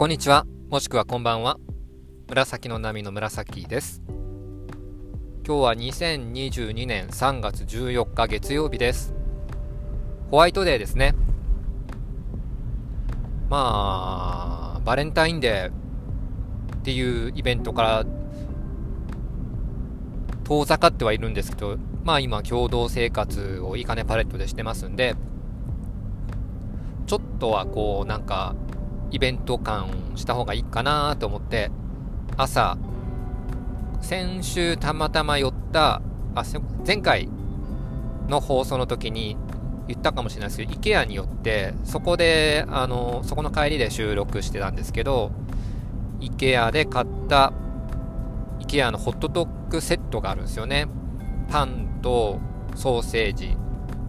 こんにちは、もしくはこんばんは。紫の波の紫です。今日は2022年3月14日月曜日です。ホワイトデーですね。まあ、バレンタインデーっていうイベントから遠ざかってはいるんですけど、まあ今共同生活をいいかねパレットでしてますんで、ちょっとはこうなんかイベント感した方がいいかなと思って、朝、先週たまたま寄った、あ、前回の放送の時に言ったかもしれないですけど、IKEA によって、そこで、あの、そこの帰りで収録してたんですけど、IKEA で買った IKEA のホットドッグセットがあるんですよね。パンとソーセージ、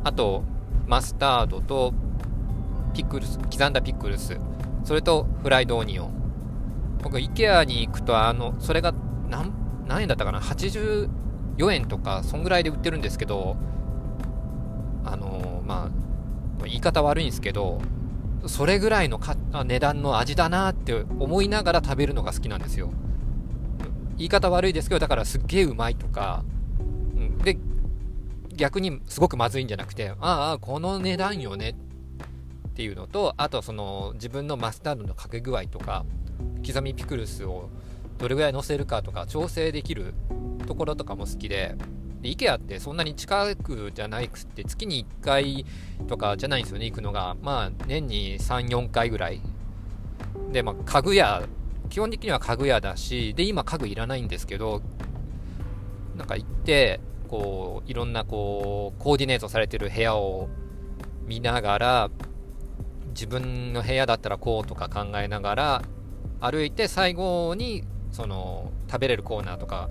あとマスタードとピクルス、刻んだピクルス、それとフライドオニオン。僕、IKEA に行くと、あの、それが何、何円だったかな ?84 円とか、そんぐらいで売ってるんですけど、あのまあ、言い方悪いんですけど、それぐらいのか値段の味だなって思いながら食べるのが好きなんですよ。言い方悪いですけど、だからすっげえうまいとか、うん、で、逆にすごくまずいんじゃなくて、ああ、この値段よねっていうのとあとその自分のマスタードのかけ具合とか刻みピクルスをどれぐらい乗せるかとか調整できるところとかも好きでで IKEA ってそんなに近くじゃないくって月に1回とかじゃないんですよね行くのが。まあ年に34回ぐらい。でまあ家具屋基本的には家具屋だしで今家具いらないんですけどなんか行ってこういろんなこうコーディネートされてる部屋を見ながら自分の部屋だったらこうとか考えながら歩いて最後にその食べれるコーナーとか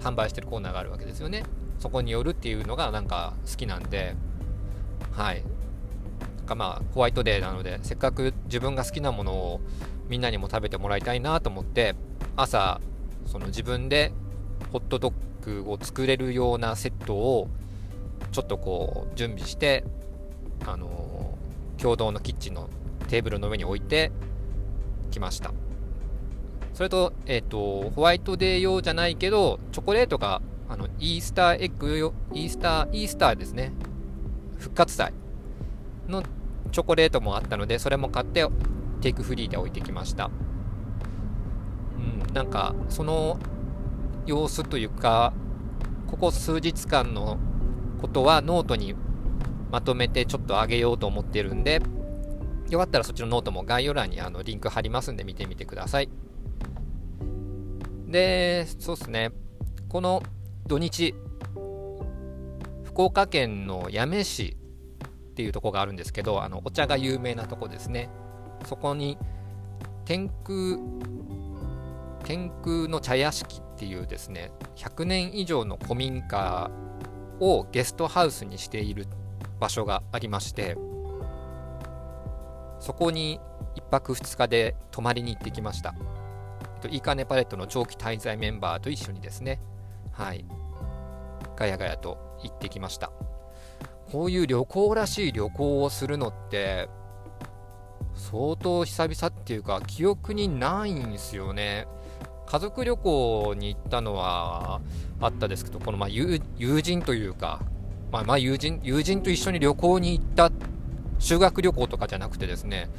販売してるコーナーがあるわけですよね。そこに寄るっていうのがなんか好きなんで。はい。かまあホワイトデーなのでせっかく自分が好きなものをみんなにも食べてもらいたいなと思って朝その自分でホットドッグを作れるようなセットをちょっとこう準備してあの共同のキッチンのテーブルの上に置いてきました。それと,、えーと、ホワイトデー用じゃないけどチョコレートがあのイースターエッグ用イースターイースターですね。復活祭のチョコレートもあったのでそれも買ってテイクフリーで置いてきました。うんなんかその様子というかここ数日間のことはノートにまとめてちょっと上げようと思ってるんで、よかったらそっちのノートも概要欄にあのリンク貼りますんで見てみてください。で、そうですね。この土日、福岡県の八女市っていうとこがあるんですけど、あのお茶が有名なとこですね。そこに天空天空の茶屋敷っていうですね100年以上の古民家をゲストハウスにしている場所がありましてそこに1泊2日で泊まりに行ってきました。いいかねパレットの長期滞在メンバーと一緒にですね、はい、ガヤガヤと行ってきました。こういう旅行らしい旅行をするのって、相当久々っていうか、記憶にないんですよね。家族旅行に行ったのはあったですけど、このま友人というか、まあ、まあ友人、友人と一緒に旅行に行った修学旅行とかじゃなくてですね、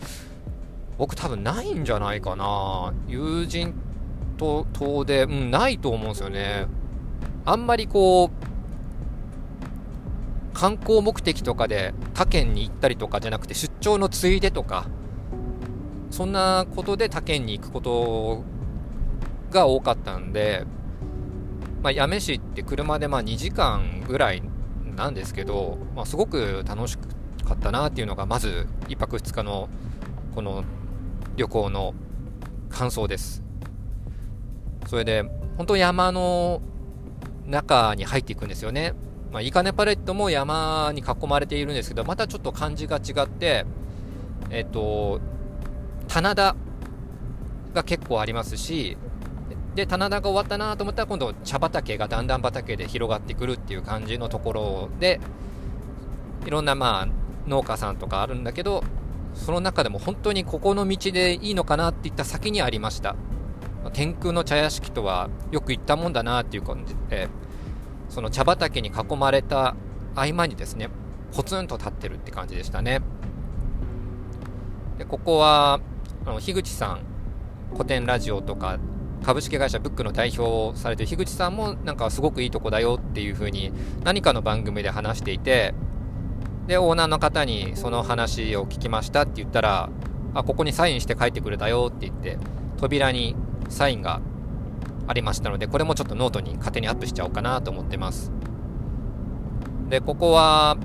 僕多分ないんじゃないかな。友人と遠出、うん、ないと思うんですよね。あんまりこう、観光目的とかで他県に行ったりとかじゃなくて出張のついでとか、そんなことで他県に行くことが多かったんで、まあ、八女市って車でまあ2時間ぐらいなんですけど、まあ、すごく楽しかったなっていうのがまず1泊2日のこの旅行の感想です。それで本当山の中に入っていくんですよね、まあ、イカネパレットも山に囲まれているんですけどまたちょっと感じが違ってえっと棚田が結構ありますしで棚田が終わったなと思ったら今度茶畑が段々畑で広がってくるっていう感じのところでいろんなまあ農家さんとかあるんだけどその中でも本当にここの道でいいのかなっていった先にありました。天空の茶屋敷とはよく言ったもんだなっていう感じでその茶畑に囲まれた合間にですねポツンと立ってるって感じでしたね。でここはあの樋口さん古典ラジオとか株式会社ブックの代表をされてる。樋口さんもなんかすごくいいとこだよっていう風に何かの番組で話していてでオーナーの方にその話を聞きましたって言ったらあここにサインして書いてくれたよって言って扉にサインがありましたのでこれもちょっとノートに勝手にアップしちゃおうかなと思ってます。でここは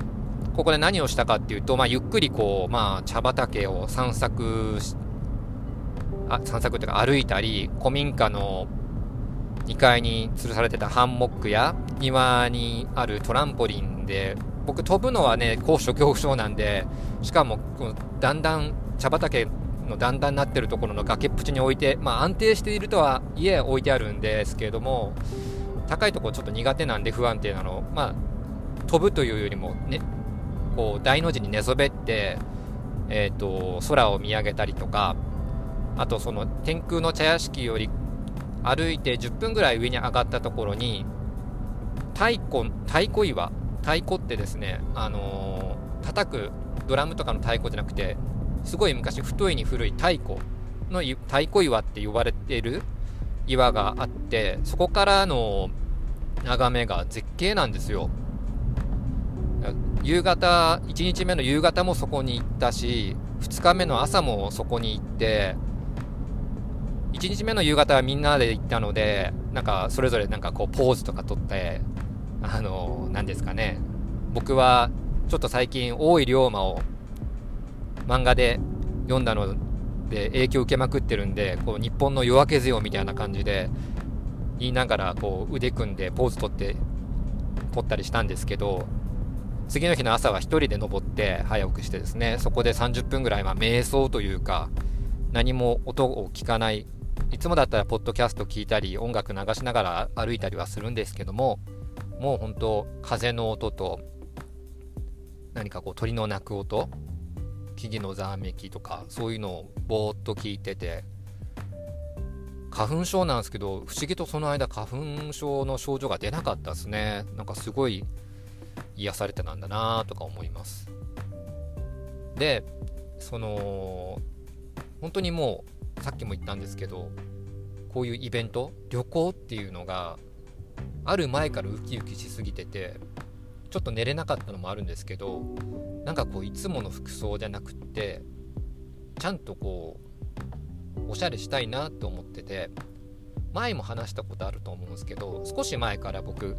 ここで何をしたかっていうと、まあ、ゆっくりこう、まあ、茶畑を散策してあ散策というか歩いたり古民家の2階に吊るされてたハンモックや庭にあるトランポリンで僕飛ぶのはね高所恐怖症なんでしかもこのだんだん茶畑のだんだんなってるところの崖っぷちに置いて、まあ、安定しているとはいえ置いてあるんですけれども高いところちょっと苦手なんで不安定なのまあ飛ぶというよりもねこう大の字に寝そべって、えーと、空を見上げたりとかあとその天空の茶屋敷より歩いて10分ぐらい上に上がったところに太鼓太鼓岩太鼓ってですね、あのー、叩くドラムとかの太鼓じゃなくてすごい昔太いに古い太鼓の太鼓岩って呼ばれてる岩があってそこからの眺めが絶景なんですよ。夕方、1日目の夕方もそこに行ったし、2日目の朝もそこに行って、1日目の夕方はみんなで行ったので、なんかそれぞれなんかこうポーズとか撮って、あの、何ですかね、僕はちょっと最近、大井龍馬を漫画で読んだので影響受けまくってるんで、こう日本の夜明け強みたいな感じで言いながらこう腕組んでポーズ取って撮ったりしたんですけど、次の日の朝は1人で登って早起きしてですねそこで30分ぐらいまあ瞑想というか何も音を聞かないいつもだったらポッドキャスト聞いたり音楽流しながら歩いたりはするんですけどももう本当風の音と何かこう鳥の鳴く音木々のざわめきとかそういうのをぼーっと聞いてて花粉症なんですけど不思議とその間花粉症の症状が出なかったですね。なんかすごい癒されてなんだなとか思います。でその本当にもうさっきも言ったんですけどこういうイベント旅行っていうのがある前からウキウキしすぎててちょっと寝れなかったのもあるんですけどなんかこういつもの服装じゃなくってちゃんとこうおしゃれしたいなと思ってて前も話したことあると思うんですけど少し前から僕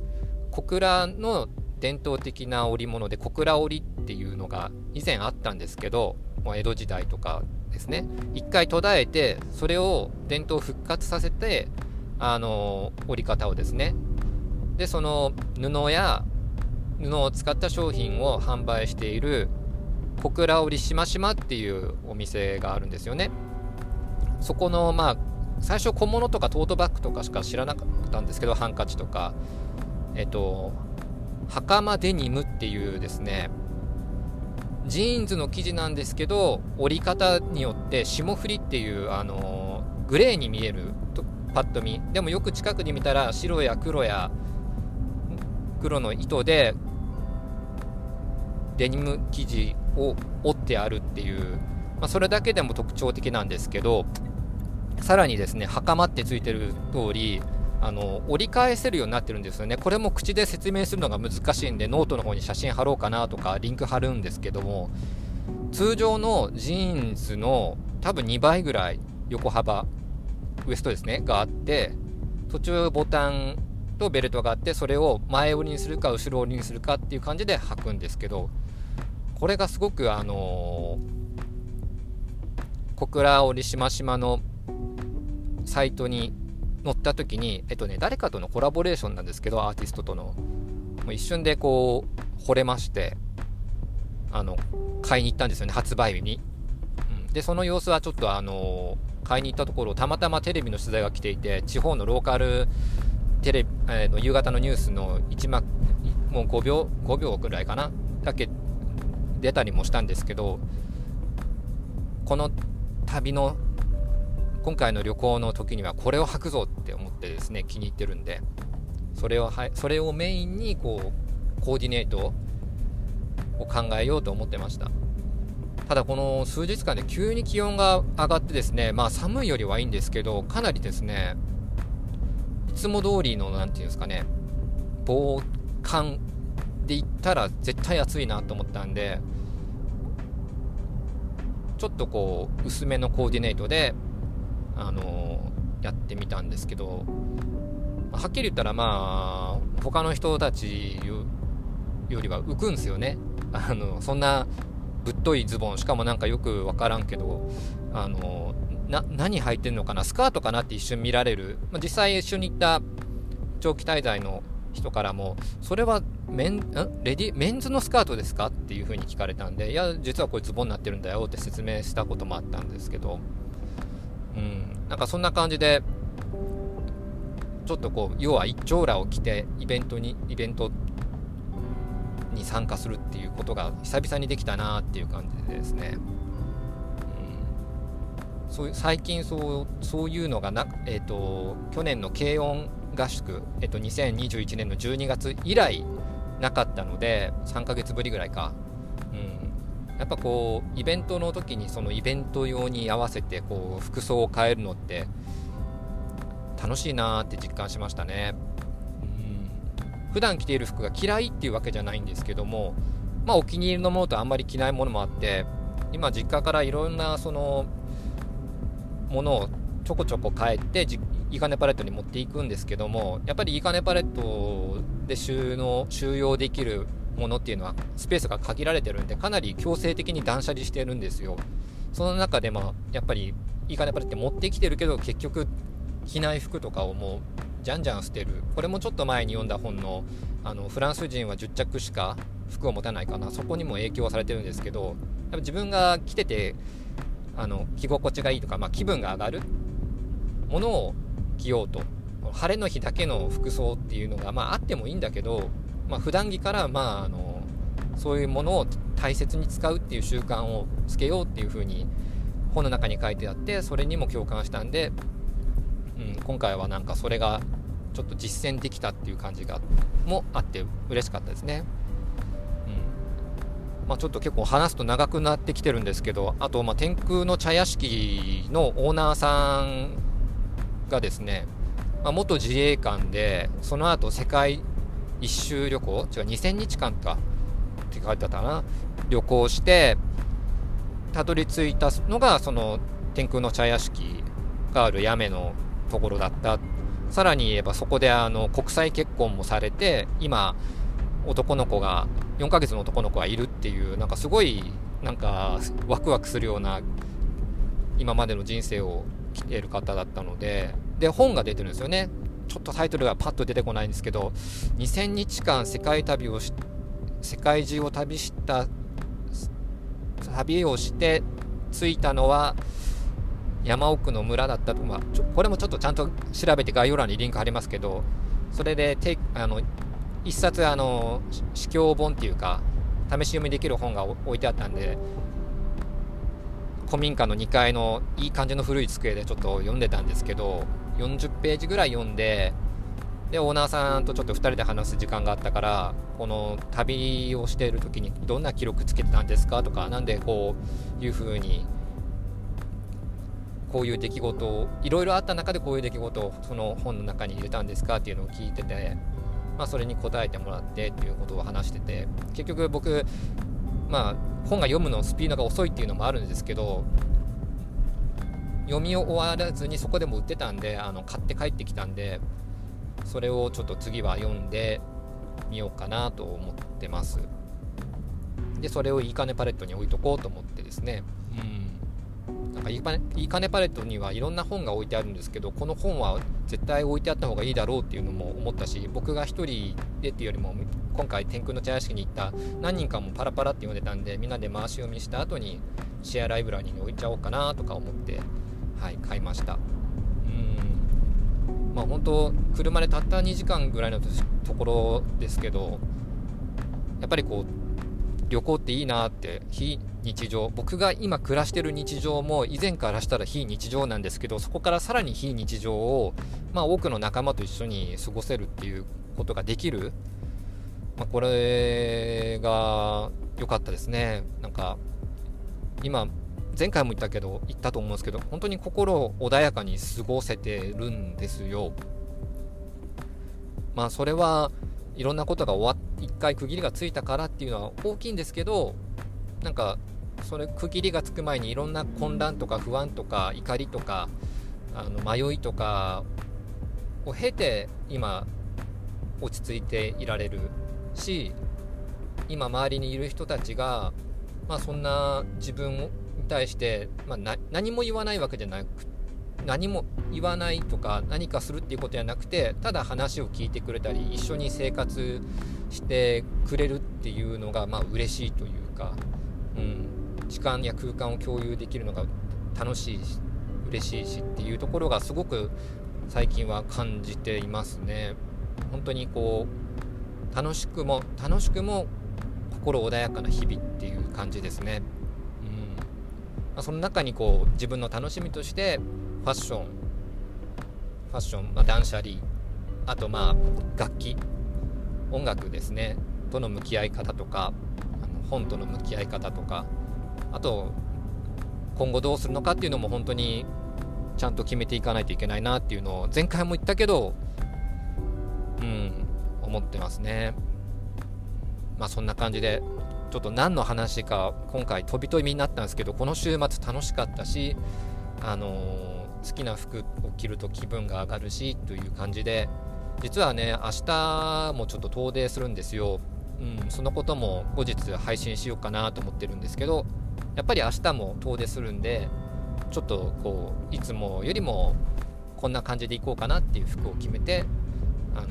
小倉の伝統的な織物で小倉織っていうのが以前あったんですけどもう江戸時代とかですね。一回途絶えてそれを伝統復活させてあの織り方をですね。でその布や布を使った商品を販売している小倉織しましまっていうお店があるんですよね。そこのまあ最初小物とかトートバッグとかしか知らなかったんですけどハンカチとか。えっと袴デニムっていうですねジーンズの生地なんですけど折り方によって霜降りっていうあのグレーに見えるとパッと見。でもよく近くに見たら白や黒や黒の糸でデニム生地を折ってあるっていう、まあ、それだけでも特徴的なんですけどさらにですね袴ってついてる通りあの折り返せるようになってるんですよね。これも口で説明するのが難しいんで、ノートの方に写真貼ろうかなとか、リンク貼るんですけども、通常のジーンズの多分2倍ぐらい横幅、ウエストですね、があって、途中ボタンとベルトがあって、それを前折りにするか後ろ折りにするかっていう感じで履くんですけど、これがすごくあのー、小倉折しましまのサイトに乗った時に、えっとね、誰かとのコラボレーションなんですけど、アーティストとの。もう一瞬でこう、惚れまして、あの、買いに行ったんですよね、発売日に。うん、で、その様子はちょっとあの買いに行ったところ、たまたまテレビの取材が来ていて、地方のローカルテレビ、えー、の夕方のニュースの1幕、もう5秒、5秒くらいかな、だけ出たりもしたんですけど、この旅の今回の旅行の時にはこれを履くぞって思ってですね気に入ってるんでそれをはそれをメインにこうコーディネートを考えようと思ってました。ただこの数日間で急に気温が上がってですねまあ寒いよりはいいんですけどかなりですねいつも通りの何て言うんですかね防寒で言ったら絶対暑いなと思ったんでちょっとこう薄めのコーディネートであの、やってみたんですけどはっきり言ったらまあ他の人たちよりは浮くんすよね。あのそんなぶっといズボンしかもなんかよく分からんけどあのな何履いてんのかなスカートかなって一瞬見られる、まあ、実際一緒に行った長期滞在の人からもそれはメンレディメンズのスカートですか？っていう風に聞かれたんでいや実はこれズボンになってるんだよって説明したこともあったんですけどうん。なんかそんな感じでちょっとこう要は一丁羅を着てイベントにイベントに参加するっていうことが久々にできたなっていう感じでですね、うん、そう最近そうそういうのがな、えーと、去年の軽音合宿、えーと、2021年の12月以来なかったので3ヶ月ぶりぐらいか、うん、やっぱこうイベントの時にそのイベント用に合わせてこう服装を変えるのって楽しいなーって実感しましたね。普段着ている服が嫌いっていうわけじゃないんですけども、まあ、お気に入りのものとあんまり着ないものもあって今実家からいろんなそのものをちょこちょこ変えていいかねパレットに持っていくんですけどもやっぱりいいかねパレットで収納収容できるものっていうのはスペースが限られてるんでかなり強制的に断捨離してるんですよ。その中でもやっぱりいいかねパレット持ってきてるけど結局着ない服とかをもうじゃんじゃん捨てる。これもちょっと前に読んだ本のあのフランス人は10着しか服を持たないかな。そこにも影響はされてるんですけどやっぱ自分が着ててあの着心地がいいとか、まあ、気分が上がるものを着ようと。晴れの日だけの服装っていうのが、まあ、あってもいいんだけど、まあ、普段着から、まあ、あのそういうものを大切に使うっていう習慣をつけようっていうふうに本の中に書いてあってそれにも共感したんでうん、今回はなんかそれがちょっと実践できたっていう感じがもあって嬉しかったですね。まあ、ちょっと結構話すと長くなってきてるんですけどあとま天空の茶屋敷のオーナーさんがですね、まあ、元自衛官でその後世界一周旅行？違う2000日間かって書いてあったかな。旅行してたどり着いたのがその天空の茶屋敷がある屋根のところだった。さらに言えばそこであの国際結婚もされて今男の子が4ヶ月の男の子がいるっていうなんかすごいなんかワクワクするような今までの人生を来ている方だったのでで本が出てるんですよね。ちょっとタイトルがパッと出てこないんですけど2000日間世界旅をし世界中を旅した旅をして着いたのは山奥の村だった。と、まあ、これもちょっとちゃんと調べて概要欄にリンク貼りますけど、それでてあの一冊あの試教本っていうか、試し読みできる本が置いてあったんで、古民家の2階のいい感じの古い机でちょっと読んでたんですけど、40ページぐらい読んで、で、オーナーさんとちょっと2人で話す時間があったから、この旅をしている時にどんな記録つけてたんですかとか、なんでこういう風にこういう出来事をいろいろあった中でこういう出来事をその本の中に入れたんですかっていうのを聞いてて、まあ、それに答えてもらってっていうことを話してて結局僕、まあ、本が読むのスピードが遅いっていうのもあるんですけど読み終わらずにそこでも売ってたんであの買って帰ってきたんでそれをちょっと次は読んでみようかなと思ってます。でそれをいいかねパレットに置いとこうと思ってですね。うん。なんかいいかねパレットにはいろんな本が置いてあるんですけどこの本は絶対置いてあった方がいいだろうっていうのも思ったし僕が1人でっていうよりも今回天空の茶屋敷に行った何人かもパラパラって読んでたんでみんなで回し読みした後にシェアライブラリに置いちゃおうかなとか思ってはい買いました。うん。まあ本当車でたった2時間ぐらいのところですけどやっぱりこう旅行っていいなって非日常。僕が今暮らしてる日常も以前からしたら非日常なんですけどそこからさらに非日常を、まあ、多くの仲間と一緒に過ごせるっていうことができる、まあ、これが良かったですね。なんか今前回も言ったけど言ったと思うんですけど本当に心穏やかに過ごせてるんですよ。まあそれはいろんなことが終わっ一回区切りがついたからっていうのは大きいんですけどなんかそれ区切りがつく前にいろんな混乱とか不安とか怒りとかあの迷いとかを経て今落ち着いていられるし今周りにいる人たちが、まあ、そんな自分対して、まあ、何も言わないわけじゃなく何も言わないとか何かするっていうことじゃなくてただ話を聞いてくれたり一緒に生活してくれるっていうのがまあ嬉しいというか、うん、時間や空間を共有できるのが楽しいし嬉しいしっていうところがすごく最近は感じていますね。本当にこう楽しくも楽しくも心穏やかな日々っていう感じですね。まあ、その中にこう自分の楽しみとしてファッションファッション、まあ、断捨離あとまあ楽器音楽ですね。との向き合い方とかあの本との向き合い方とかあと今後どうするのかっていうのも本当にちゃんと決めていかないといけないなっていうのを前回も言ったけどうん思ってますね。まあそんな感じでちょっと何の話か今回飛び飛びになったんですけどこの週末楽しかったしあのー、好きな服を着ると気分が上がるしという感じで実はね明日もちょっと遠出するんですよ、うん、そのことも後日配信しようかなと思ってるんですけどやっぱり明日も遠出するんでちょっとこういつもよりもこんな感じで行こうかなっていう服を決めて、あの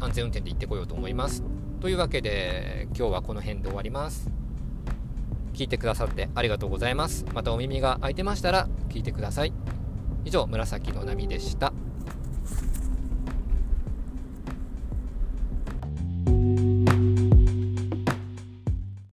ー、安全運転で行ってこようと思います。というわけで今日はこの辺で終わります。聞いてくださってありがとうございます。またお耳が空いてましたら聞いてください。以上紫の波でした。